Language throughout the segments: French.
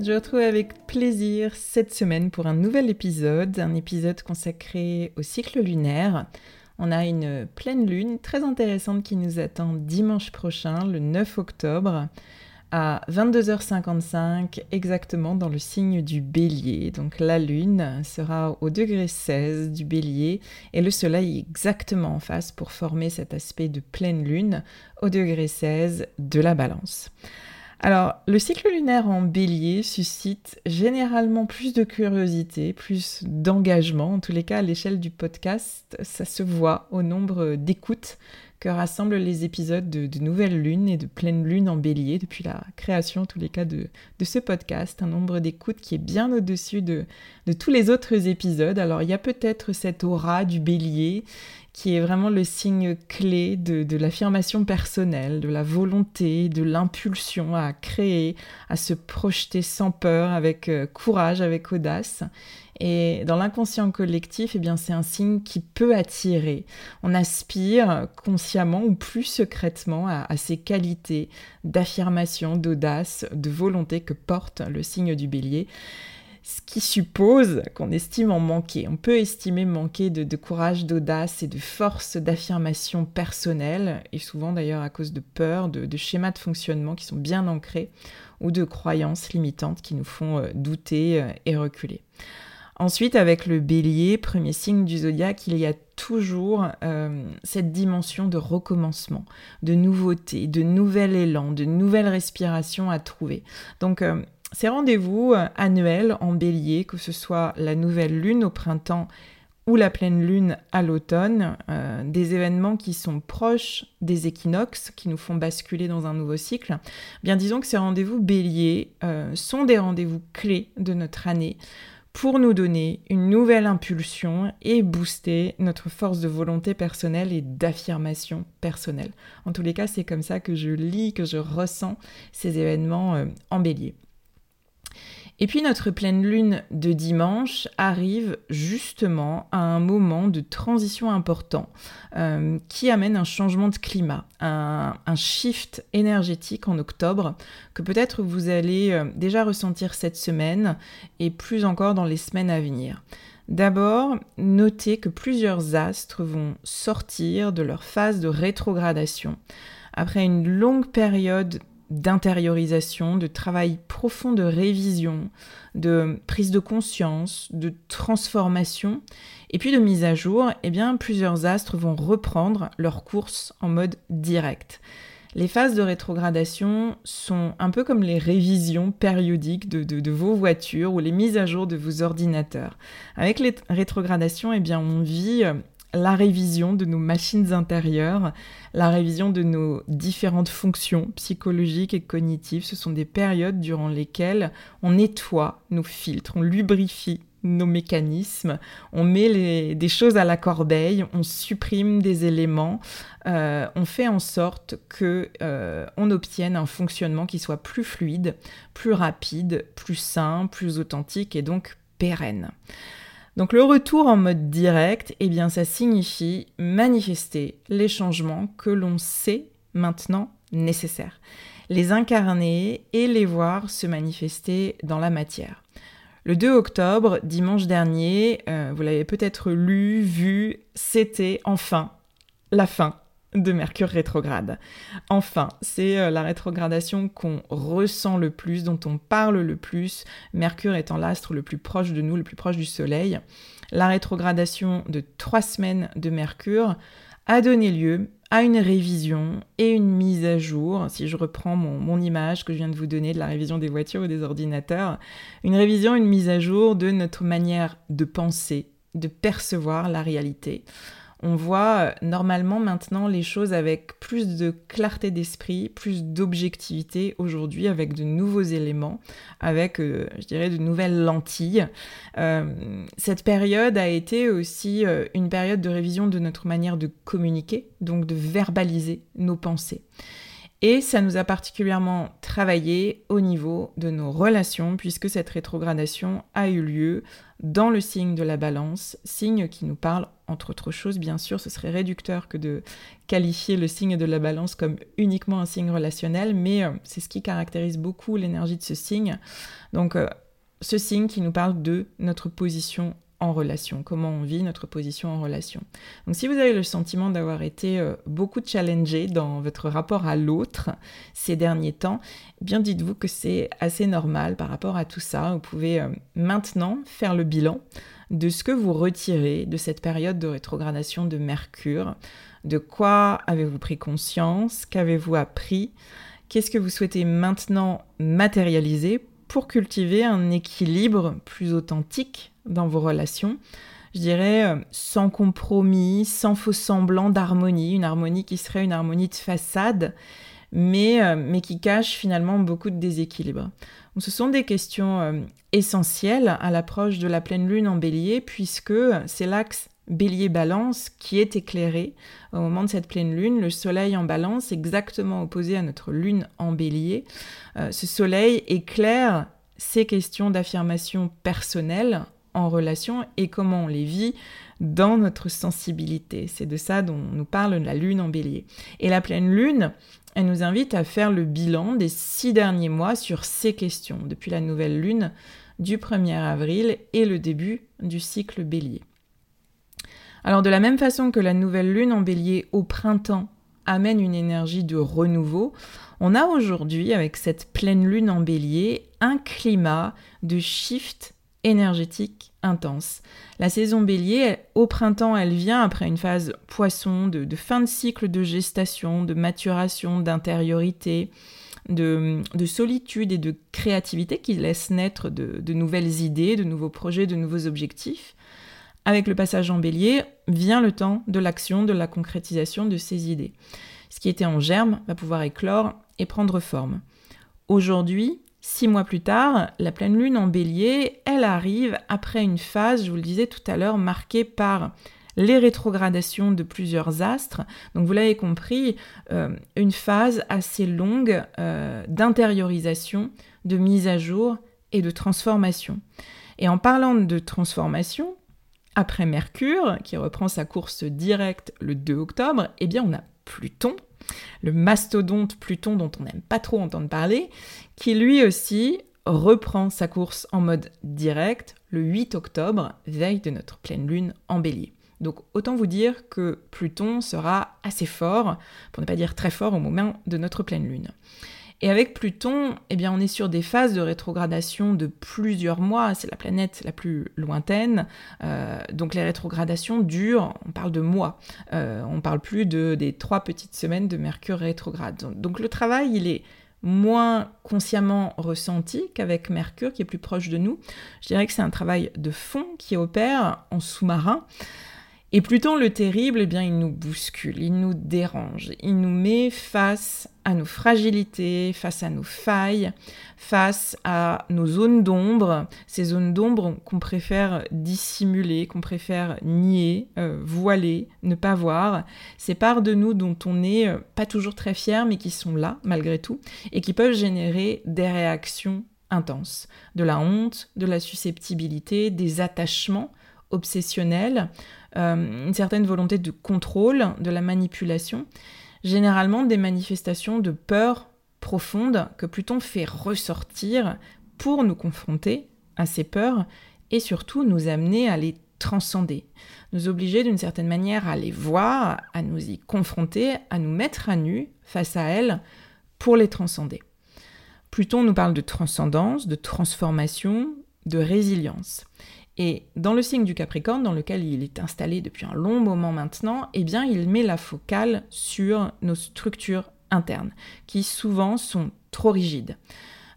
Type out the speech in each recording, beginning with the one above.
Je vous retrouve avec plaisir cette semaine pour un nouvel épisode, un épisode consacré au cycle lunaire. On a une pleine lune très intéressante qui nous attend dimanche prochain, le 9 octobre, à 22h55 exactement dans le signe du bélier. Donc la lune sera au degré 16 du bélier et le soleil exactement en face pour former cet aspect de pleine lune au degré 16 de la balance. Alors, le cycle lunaire en bélier suscite généralement plus de curiosité, plus d'engagement. En tous les cas, à l'échelle du podcast, ça se voit au nombre d'écoutes que rassemblent les épisodes de, Nouvelle Lune et de Pleine Lune en bélier depuis la création, en tous les cas, de, ce podcast. Un nombre d'écoutes qui est bien au-dessus de, de tous les autres épisodes. Alors, il y a peut-être cette aura du bélier qui est vraiment le signe clé de, l'affirmation personnelle, de la volonté, de l'impulsion à créer, à se projeter sans peur, avec euh, courage, avec audace. Et dans l'inconscient collectif, eh bien, c'est un signe qui peut attirer. On aspire consciemment ou plus secrètement à, à ces qualités d'affirmation, d'audace, de volonté que porte le signe du bélier ce qui suppose qu'on estime en manquer. On peut estimer manquer de, courage, d'audace et de force d'affirmation personnelle, et souvent d'ailleurs à cause de peur, de, schémas de fonctionnement qui sont bien ancrés, ou de croyances limitantes qui nous font euh, douter euh, et reculer. Ensuite, avec le bélier, premier signe du zodiaque, il y a toujours euh, cette dimension de recommencement, de nouveauté, de nouvel élan, de nouvelle respiration à trouver. Donc, ces rendez-vous euh, annuels en bélier, que ce soit la nouvelle lune au printemps ou la pleine lune à l'automne, euh, des événements qui sont proches des équinoxes, qui nous font basculer dans un nouveau cycle, bien disons que ces rendez-vous béliers euh, sont des rendez-vous clés de notre année pour nous donner une nouvelle impulsion et booster notre force de volonté personnelle et d'affirmation personnelle. En tous les cas, c'est comme ça que je lis, que je ressens ces événements en bélier. Et puis notre pleine lune de dimanche arrive justement à un moment de transition important euh, qui amène un changement de climat, un, shift énergétique en octobre que peut-être vous allez euh, déjà ressentir cette semaine et plus encore dans les semaines à venir. D'abord, notez que plusieurs astres vont sortir de leur phase de rétrogradation après une longue période d'intériorisation, de travail profond de révision, de prise de conscience, de transformation et puis de mise à jour, eh bien plusieurs astres vont reprendre leur course en mode direct. Les phases de rétrogradation sont un peu comme les révisions périodiques de, vos voitures ou les mises à jour de vos ordinateurs. Avec les rétrogradations, eh bien, on vit la révision de nos machines intérieures, la révision de nos différentes fonctions psychologiques et cognitives. Ce sont des périodes durant lesquelles on nettoie nos filtres, on lubrifie nos mécanismes, on met des choses à la corbeille, on supprime des éléments, euh, on fait en sorte que euh, on obtienne un fonctionnement qui soit plus fluide, plus rapide, plus sain, plus authentique et donc pérenne. Donc le retour en mode direct, eh bien ça signifie manifester les changements que l'on sait maintenant nécessaires, les incarner et les voir se manifester dans la matière. Le 2 octobre, dimanche dernier, euh, vous l'avez peut-être lu, vu, c'était enfin la fin de Mercure rétrograde. Enfin, c'est euh, la rétrogradation qu'on ressent le plus, dont on parle le plus, Mercure étant l'astre le plus proche de nous, le plus proche du Soleil. La rétrogradation de trois semaines de Mercure a donné lieu à une révision et une mise à jour, si je reprends mon, image que je viens de vous donner de la révision des voitures ou des ordinateurs, une révision, une mise à jour de notre manière de penser, de percevoir la réalité on voit euh, normalement maintenant les choses avec plus de clarté d'esprit, plus d'objectivité aujourd'hui, avec de nouveaux éléments, avec, euh, je dirais, de nouvelles lentilles. Euh, cette période a été aussi une période de révision de notre manière de communiquer, donc de verbaliser nos pensées. Et ça nous a particulièrement travaillé au niveau de nos relations, puisque cette rétrogradation a eu lieu dans le signe de la balance, signe qui nous parle, entre autres choses, bien sûr, ce serait réducteur que de qualifier le signe de la balance comme uniquement un signe relationnel, mais euh, c'est ce qui caractérise beaucoup l'énergie de ce signe. Donc, euh, ce signe qui nous parle de notre position en relation, comment on vit notre position en relation. Donc si vous avez le sentiment d'avoir été euh, beaucoup challengé dans votre rapport à l'autre ces derniers temps, eh bien dites-vous que c'est assez normal par rapport à tout ça. Vous pouvez maintenant faire le bilan de ce que vous retirez de cette période de rétrogradation de Mercure. De quoi avez-vous pris conscience? Qu'avez-vous appris? Qu'est-ce que vous souhaitez maintenant matérialiser pour cultiver un équilibre plus authentique dans vos relations? Je dirais euh, sans compromis, sans faux semblant d'harmonie, une harmonie qui serait une harmonie de façade, mais, euh, mais qui cache finalement beaucoup de déséquilibre. ce sont des questions euh, essentielles à l'approche de la pleine lune en bélier, puisque c'est l'axe bélier-balance qui est éclairé au moment de cette pleine lune. Le soleil en balance, exactement opposé à notre lune en bélier. Euh, ce soleil éclaire ces questions d'affirmation personnelle en relation et comment on les vit dans notre sensibilité. C'est de ça dont nous parle la lune en bélier. Et la pleine lune, elle nous invite à faire le bilan des six derniers mois sur ces questions, depuis la nouvelle lune du 1er avril et le début du cycle bélier. Alors de la même façon que la nouvelle lune en bélier au printemps amène une énergie de renouveau, on a aujourd'hui avec cette pleine lune en bélier un climat de shift énergétique intense. La saison bélier, au printemps, elle vient après une phase poisson, de, fin de cycle de gestation, de maturation, d'intériorité, de, solitude et de créativité qui laisse naître de nouvelles idées, de nouveaux projets, de nouveaux objectifs. Avec le passage en bélier vient le temps de l'action, de la concrétisation de ces idées. Ce qui était en germe va pouvoir éclore et prendre forme. Aujourd'hui, six mois plus tard, la pleine lune en bélier, elle arrive après une phase, je vous le disais tout à l'heure, marquée par les rétrogradations de plusieurs astres. Donc vous l'avez compris, euh, une phase assez longue euh, d'intériorisation, de mise à jour et de transformation. Et en parlant de transformation, après Mercure, qui reprend sa course directe le 2 octobre, eh bien on a Pluton, le mastodonte Pluton dont on n'aime pas trop entendre parler, qui lui aussi reprend sa course en mode direct le 8 octobre, veille de notre pleine lune en bélier. Donc autant vous dire que Pluton sera assez fort, pour ne pas dire très fort au moment de notre pleine lune. Et avec Pluton, eh bien, on est sur des phases de rétrogradation de plusieurs mois. C'est la planète la plus lointaine. Euh, donc les rétrogradations durent, on parle de mois. Euh, on parle plus de, des trois petites semaines de Mercure rétrograde. Donc le travail, il est moins consciemment ressenti qu'avec Mercure qui est plus proche de nous. Je dirais que c'est un travail de fond qui opère en sous-marin. Et Pluton le terrible, eh bien, il nous bouscule, il nous dérange, il nous met face à nos fragilités, face à nos failles, face à nos zones d'ombre, ces zones d'ombre qu'on préfère dissimuler, qu'on préfère nier, euh, voiler, ne pas voir, ces parts de nous dont on n'est euh, pas toujours très fier mais qui sont là malgré tout et qui peuvent générer des réactions intenses, de la honte, de la susceptibilité, des attachements obsessionnel, euh, une certaine volonté de contrôle, de la manipulation, généralement des manifestations de peur profonde que Pluton fait ressortir pour nous confronter à ces peurs et surtout nous amener à les transcender, nous obliger d'une certaine manière à les voir, à nous y confronter, à nous mettre à nu face à elles pour les transcender. Pluton nous parle de transcendance, de transformation, de résilience. Et dans le signe du Capricorne, dans lequel il est installé depuis un long moment maintenant, eh bien, il met la focale sur nos structures internes, qui souvent sont trop rigides.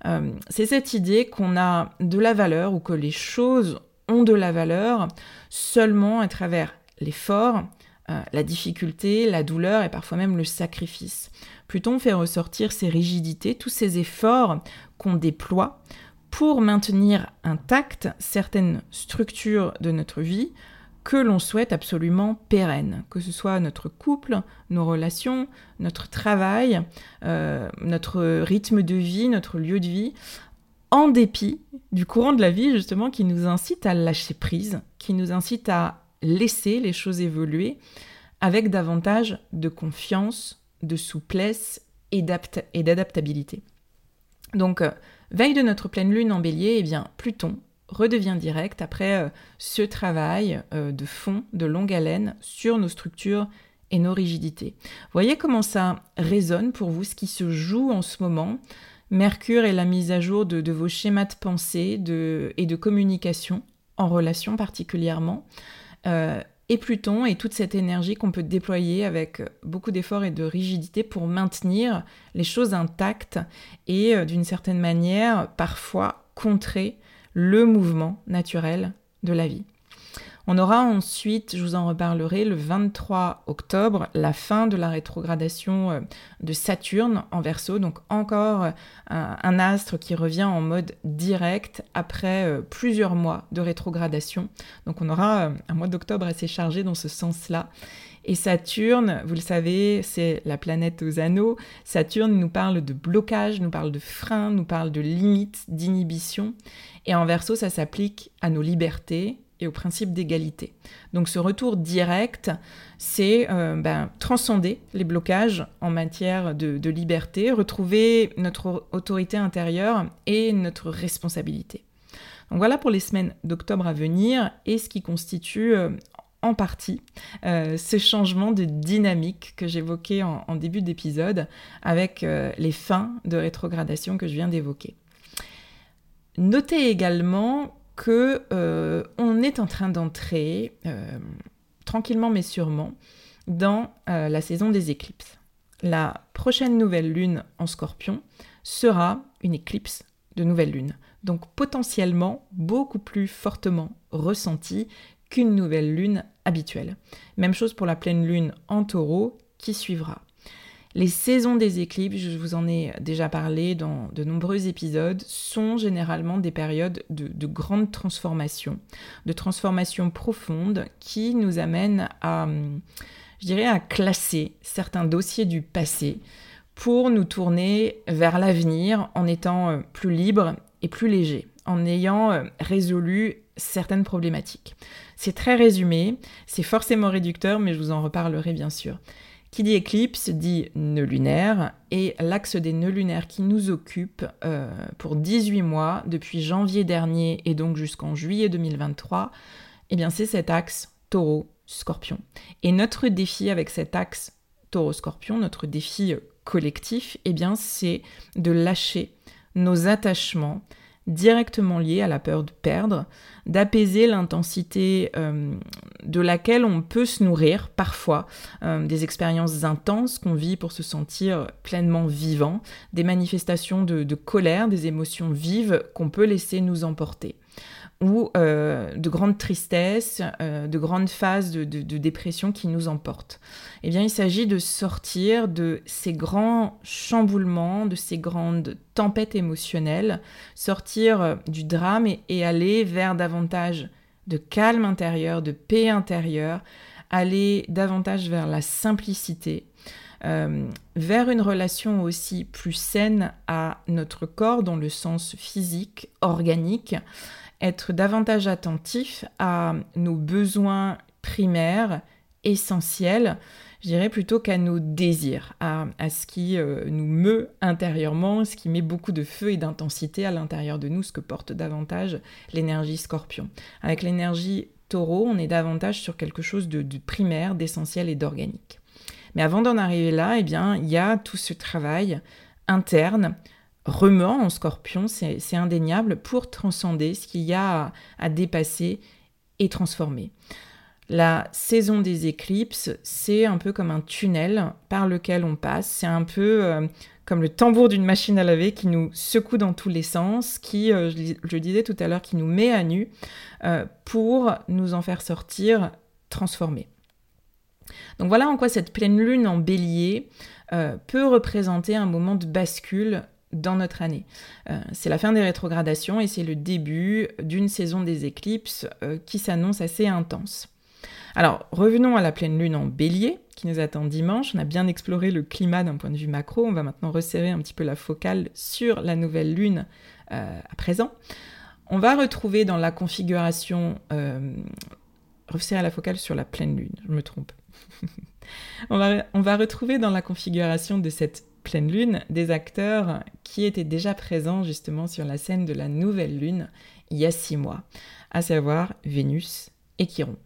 Euh, c'est cette idée qu'on a de la valeur ou que les choses ont de la valeur seulement à travers l'effort, euh, la difficulté, la douleur et parfois même le sacrifice. Pluton fait ressortir ces rigidités, tous ces efforts qu'on déploie pour maintenir intactes certaines structures de notre vie que l'on souhaite absolument pérennes, que ce soit notre couple, nos relations, notre travail, euh, notre rythme de vie, notre lieu de vie, en dépit du courant de la vie justement qui nous incite à lâcher prise, qui nous incite à laisser les choses évoluer avec davantage de confiance, de souplesse et d'adaptabilité. Donc, euh, veille de notre pleine lune en bélier, eh bien, Pluton redevient direct après euh, ce travail euh, de fond, de longue haleine sur nos structures et nos rigidités. Voyez comment ça résonne pour vous, ce qui se joue en ce moment. Mercure est la mise à jour de, vos schémas de pensée et de communication, en relation particulièrement et Pluton et toute cette énergie qu'on peut déployer avec beaucoup d'efforts et de rigidité pour maintenir les choses intactes et euh, d'une certaine manière parfois contrer le mouvement naturel de la vie. On aura ensuite, je vous en reparlerai, le 23 octobre, la fin de la rétrogradation euh, de Saturne en verso, donc encore euh, un, astre qui revient en mode direct après euh, plusieurs mois de rétrogradation. Donc on aura un mois d'octobre assez chargé dans ce sens-là. Et Saturne, vous le savez, c'est la planète aux anneaux. Saturne nous parle de blocage, nous parle de frein, nous parle de limites, d'inhibition. Et en verso, ça s'applique à nos libertés, et au principe d'égalité. Donc ce retour direct, c'est euh, ben, transcender les blocages en matière de, liberté, retrouver notre autorité intérieure et notre responsabilité. Donc voilà pour les semaines d'octobre à venir et ce qui constitue euh, en partie euh, ce changement de dynamique que j'évoquais en, en, début d'épisode avec les fins de rétrogradation que je viens d'évoquer. Notez également que euh, on est en train d'entrer euh, tranquillement mais sûrement dans euh, la saison des éclipses. La prochaine nouvelle lune en scorpion sera une éclipse de nouvelle lune, donc potentiellement beaucoup plus fortement ressentie qu'une nouvelle lune habituelle. Même chose pour la pleine lune en taureau qui suivra. Les saisons des éclipses, je vous en ai déjà parlé dans de nombreux épisodes, sont généralement des périodes de, de grande transformation, de transformation profonde qui nous amènent à, je dirais, à classer certains dossiers du passé pour nous tourner vers l'avenir en étant euh, plus libre et plus léger, en ayant euh, résolu certaines problématiques. C'est très résumé, c'est forcément réducteur, mais je vous en reparlerai bien sûr. Qui dit éclipse dit nœud lunaire et l'axe des nœuds lunaires qui nous occupe euh, pour 18 mois depuis janvier dernier et donc jusqu'en juillet 2023, eh bien c'est cet axe taureau-scorpion. Et notre défi avec cet axe taureau-scorpion, notre défi collectif, eh bien c'est de lâcher nos attachements directement liés à la peur de perdre, d'apaiser l'intensité euh, de laquelle on peut se nourrir parfois, euh, des expériences intenses qu'on vit pour se sentir pleinement vivant, des manifestations de colère, des émotions vives qu'on peut laisser nous emporter ou euh, de grandes tristesses, euh, de grandes phases de, dépression qui nous emportent. Eh bien, il s'agit de sortir de ces grands chamboulements, de ces grandes tempêtes émotionnelles, sortir euh, du drame et, aller vers davantage de calme intérieur, de paix intérieure, aller davantage vers la simplicité, vers une relation aussi plus saine à notre corps dans le sens physique, organique, être davantage attentif à nos besoins primaires, essentiels, je dirais plutôt qu'à nos désirs, à, ce qui euh, nous meut intérieurement, ce qui met beaucoup de feu et d'intensité à l'intérieur de nous, ce que porte davantage l'énergie scorpion. Avec l'énergie taureau, on est davantage sur quelque chose de, primaire, d'essentiel et d'organique. Mais avant d'en arriver là, eh bien, il y a tout ce travail interne, remuant en scorpion, c'est indéniable, pour transcender ce qu'il y a à, dépasser et transformer. La saison des éclipses, c'est un peu comme un tunnel par lequel on passe. C'est un peu euh, comme le tambour d'une machine à laver qui nous secoue dans tous les sens, qui, euh, je, disais tout à l'heure, qui nous met à nu euh, pour nous en faire sortir transformés. Donc voilà en quoi cette pleine lune en bélier peut représenter un moment de bascule dans notre année. Euh, c'est la fin des rétrogradations et c'est le début d'une saison des éclipses euh, qui s'annonce assez intense. Alors revenons à la pleine lune en bélier qui nous attend dimanche. On a bien exploré le climat d'un point de vue macro. On va maintenant resserrer un petit peu la focale sur la nouvelle lune à présent. On va retrouver dans la configuration resserrer la focale sur la pleine lune, je me trompe. on, va, retrouver dans la configuration de cette pleine lune des acteurs qui étaient déjà présents justement sur la scène de la nouvelle lune il y a six mois, à savoir Vénus et Chiron.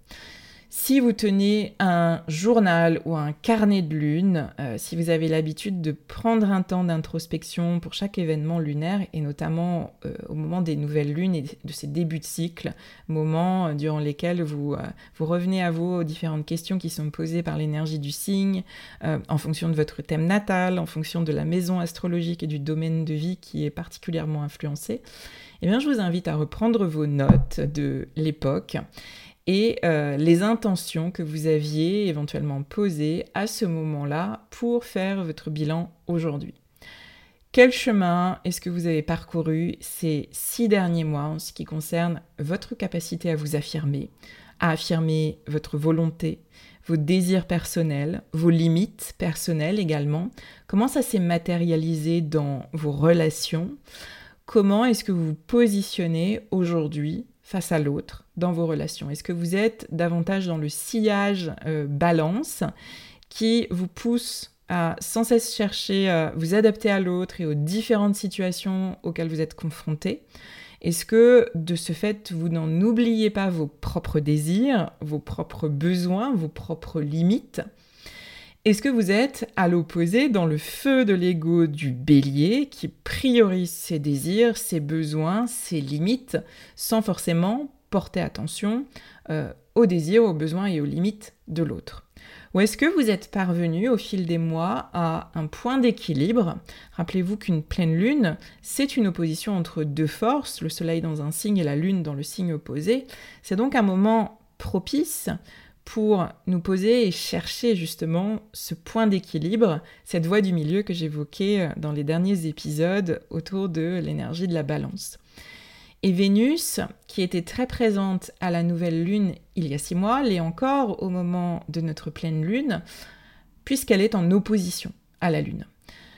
Si vous tenez un journal ou un carnet de lune, euh, si vous avez l'habitude de prendre un temps d'introspection pour chaque événement lunaire, et notamment euh, au moment des nouvelles lunes et de ces débuts de cycle, moments euh, durant lesquels vous, vous revenez à vous aux différentes questions qui sont posées par l'énergie du signe, en fonction de votre thème natal, en fonction de la maison astrologique et du domaine de vie qui est particulièrement influencé, eh bien je vous invite à reprendre vos notes de l'époque et euh, les intentions que vous aviez éventuellement posées à ce moment-là pour faire votre bilan aujourd'hui. Quel chemin est-ce que vous avez parcouru ces six derniers mois en ce qui concerne votre capacité à vous affirmer, à affirmer votre volonté, vos désirs personnels, vos limites personnelles également? Comment ça s'est matérialisé dans vos relations? Comment est-ce que vous vous positionnez aujourd'hui face à l'autre? Dans vos relations Est-ce que vous êtes davantage dans le sillage euh, balance qui vous pousse à sans cesse chercher à vous adapter à l'autre et aux différentes situations auxquelles vous êtes confronté Est-ce que de ce fait, vous n'en oubliez pas vos propres désirs, vos propres besoins, vos propres limites est-ce que vous êtes à l'opposé dans le feu de l'ego du bélier qui priorise ses désirs, ses besoins, ses limites, sans forcément porter attention euh, aux désirs, aux besoins et aux limites de l'autre Ou est-ce que vous êtes parvenu au fil des mois à un point d'équilibre? Rappelez-vous qu'une pleine lune, c'est une opposition entre deux forces, le soleil dans un signe et la lune dans le signe opposé. C'est donc un moment propice pour nous poser et chercher justement ce point d'équilibre, cette voie du milieu que j'évoquais euh, dans les derniers épisodes autour de l'énergie de la balance. Et Vénus, qui était très présente à la nouvelle lune il y a six mois, l'est encore au moment de notre pleine lune, puisqu'elle est en opposition à la lune.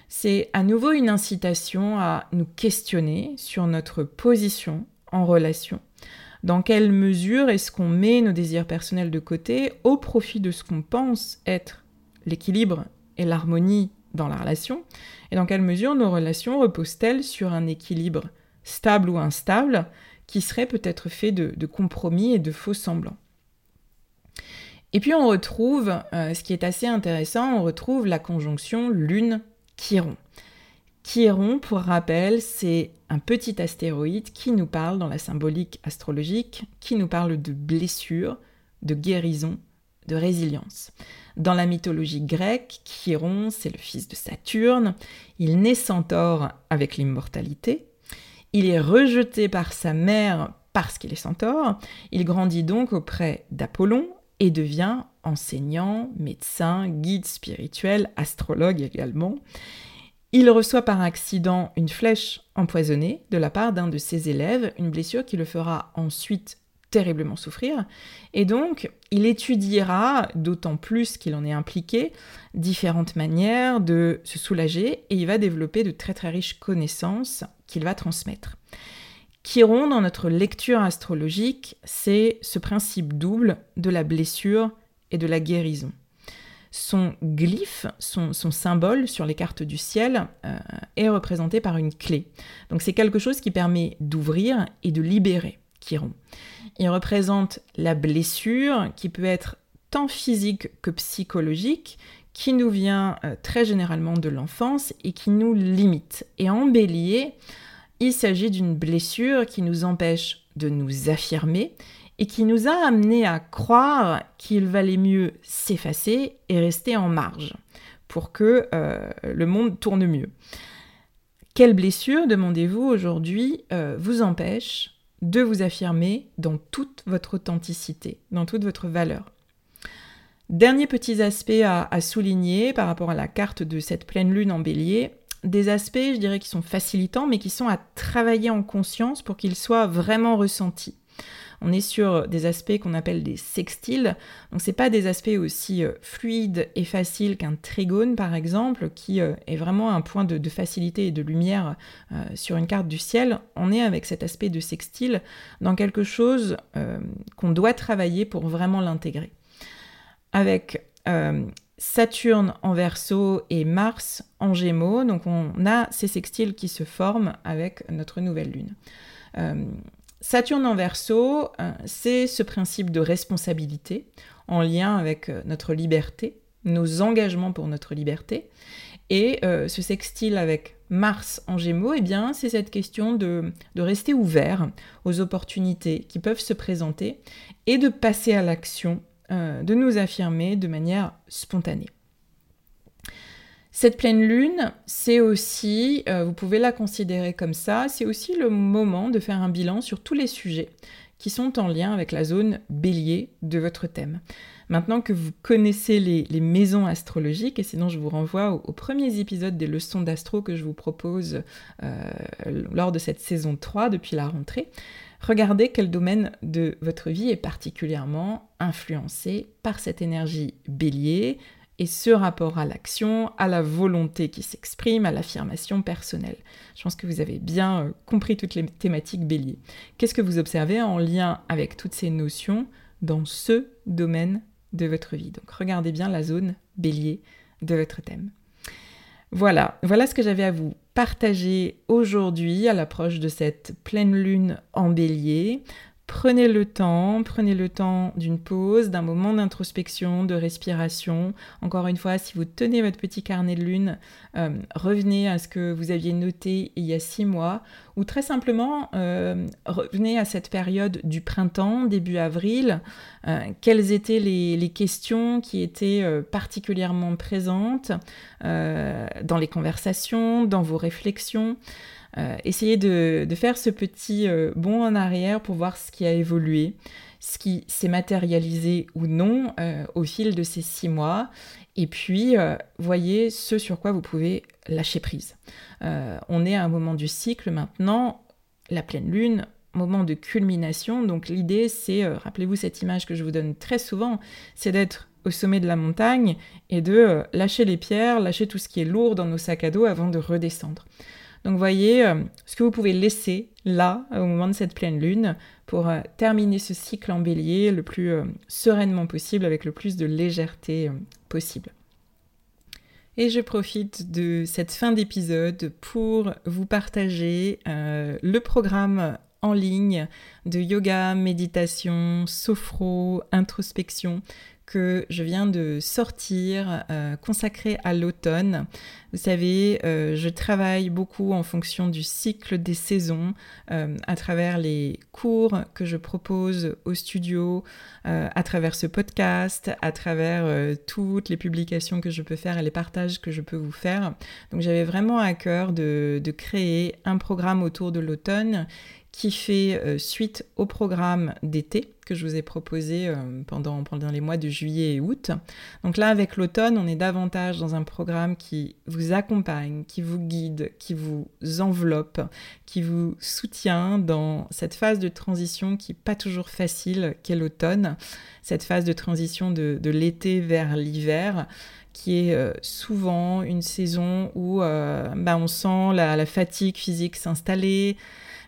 C'est à nouveau une incitation à nous questionner sur notre position en relation dans quelle mesure est-ce qu'on met nos désirs personnels de côté au profit de ce qu'on pense être l'équilibre et l'harmonie dans la relation, et dans quelle mesure nos relations reposent-elles sur un équilibre stable ou instable qui serait peut-être fait de, compromis et de faux semblants. Et puis on retrouve, euh, ce qui est assez intéressant, on retrouve la conjonction lune-chiron. Chiron, pour rappel, c'est un petit astéroïde qui nous parle dans la symbolique astrologique, qui nous parle de blessure, de guérison, de résilience. Dans la mythologie grecque, Chiron, c'est le fils de Saturne, il naît centaure avec l'immortalité, il est rejeté par sa mère parce qu'il est centaure, il grandit donc auprès d'Apollon et devient enseignant, médecin, guide spirituel, astrologue également. Il reçoit par accident une flèche empoisonnée de la part d'un de ses élèves, une blessure qui le fera ensuite terriblement souffrir, et donc il étudiera, d'autant plus qu'il en est impliqué, différentes manières de se soulager, et il va développer de très très riches connaissances qu'il va transmettre. Chiron, dans notre lecture astrologique, c'est ce principe double de la blessure et de la guérison. Son glyphe, son, symbole sur les cartes du ciel, euh, est représenté par une clé. Donc c'est quelque chose qui permet d'ouvrir et de libérer Chiron. Il représente la blessure qui peut être tant physique que psychologique, qui nous vient euh, très généralement de l'enfance et qui nous limite. Et en bélier, il s'agit d'une blessure qui nous empêche de nous affirmer et qui nous a amené à croire qu'il valait mieux s'effacer et rester en marge pour que euh, le monde tourne mieux. Quelle blessure, demandez-vous aujourd'hui, euh, vous empêche de vous affirmer dans toute votre authenticité, dans toute votre valeur? Dernier petit aspect à, souligner par rapport à la carte de cette pleine lune en bélier, des aspects, je dirais, qui sont facilitants, mais qui sont à travailler en conscience pour qu'ils soient vraiment ressentis. On est sur des aspects qu'on appelle des sextiles. Donc c'est pas des aspects aussi euh, fluides et faciles qu'un trigone par exemple, qui euh, est vraiment un point de, facilité et de lumière euh, sur une carte du ciel. On est avec cet aspect de sextile dans quelque chose qu'on doit travailler pour vraiment l'intégrer. Avec Saturne en verso et Mars en gémeaux. Donc on a ces sextiles qui se forment avec notre nouvelle lune. Euh, Saturne en verso, euh, c'est ce principe de responsabilité en lien avec euh, notre liberté, nos engagements pour notre liberté. Et ce sextile avec Mars en gémeaux, eh bien, c'est cette question de, rester ouvert aux opportunités qui peuvent se présenter et de passer à l'action euh, de nous affirmer de manière spontanée. Cette pleine lune, c'est aussi, euh, vous pouvez la considérer comme ça, c'est aussi le moment de faire un bilan sur tous les sujets qui sont en lien avec la zone bélier de votre thème. Maintenant que vous connaissez les, maisons astrologiques, et sinon je vous renvoie aux, premiers épisodes des leçons d'astro que je vous propose euh, lors de cette saison 3 depuis la rentrée, Regardez quel domaine de votre vie est particulièrement influencé par cette énergie bélier et ce rapport à l'action, à la volonté qui s'exprime, à l'affirmation personnelle. Je pense que vous avez bien euh, compris toutes les thématiques bélier. Qu'est-ce que vous observez en lien avec toutes ces notions dans ce domaine de votre vie? Donc regardez bien la zone bélier de votre thème. Voilà, voilà ce que j'avais à vous partager aujourd'hui à l'approche de cette pleine lune en bélier. Prenez le temps, prenez le temps d'une pause, d'un moment d'introspection, de respiration. Encore une fois, si vous tenez votre petit carnet de lune, euh, revenez à ce que vous aviez noté il y a six mois, ou très simplement euh, revenez à cette période du printemps, début avril. Euh, quelles étaient les, questions qui étaient particulièrement présentes dans les conversations, dans vos réflexions euh, essayez de, faire ce petit euh, bond en arrière pour voir ce qui a évolué, ce qui s'est matérialisé ou non euh, au fil de ces six mois. Et puis, voyez ce sur quoi vous pouvez lâcher prise. on est à un moment du cycle maintenant, la pleine lune, moment de culmination. Donc l'idée, c'est, rappelez-vous cette image que je vous donne très souvent, c'est d'être au sommet de la montagne et de lâcher les pierres, lâcher tout ce qui est lourd dans nos sacs à dos avant de redescendre. Donc voyez euh, ce que vous pouvez laisser là, au moment de cette pleine lune, pour euh, terminer ce cycle en bélier le plus euh, sereinement possible, avec le plus de légèreté possible. Et je profite de cette fin d'épisode pour vous partager le programme en ligne de yoga, méditation, sophro, introspection je viens de sortir, euh, consacré à l'automne. Vous savez, euh, je travaille beaucoup en fonction du cycle des saisons, euh, à travers les cours que je propose au studio, à travers ce podcast, à travers toutes les publications que je peux faire et les partages que je peux vous faire. Donc j'avais vraiment à cœur de créer un programme autour de l'automne qui fait euh, suite au programme d'été que je vous ai proposé euh, pendant, pendant les mois de juillet et août. Donc là, avec l'automne, on est davantage dans un programme qui vous accompagne, qui vous guide, qui vous enveloppe, qui vous soutient dans cette phase de transition qui n'est pas toujours facile qu'est l'automne, cette phase de transition de, l'été vers l'hiver qui est euh, souvent une saison où bah, on sent la, la fatigue physique s'installer,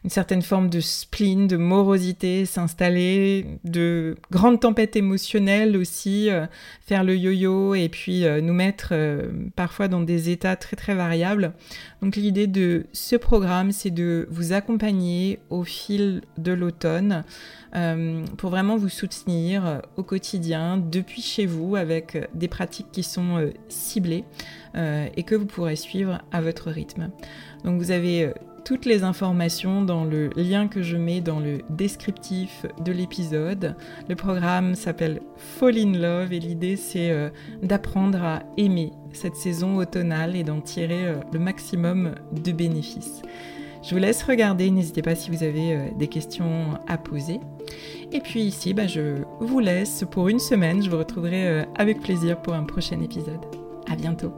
une certaine forme de spleen, de morosité s'installer, de grandes tempêtes émotionnelles aussi, euh, faire le yo-yo et puis euh, nous mettre euh, parfois dans des états très très variables. Donc l'idée de ce programme, c'est de vous accompagner au fil de l'automne pour vraiment vous soutenir au quotidien depuis chez vous avec des pratiques qui sont ciblées et que vous pourrez suivre à votre rythme. Donc vous avez toutes les informations dans le lien que je mets dans le descriptif de l'épisode. Le programme s'appelle Fall in Love et l'idée c'est euh, d'apprendre à aimer cette saison automnale et d'en tirer euh, le maximum de bénéfices. Je vous laisse regarder, n'hésitez pas si vous avez euh, des questions à poser. Et puis ici, bah, je vous laisse pour une semaine, je vous retrouverai avec plaisir pour un prochain épisode. À bientôt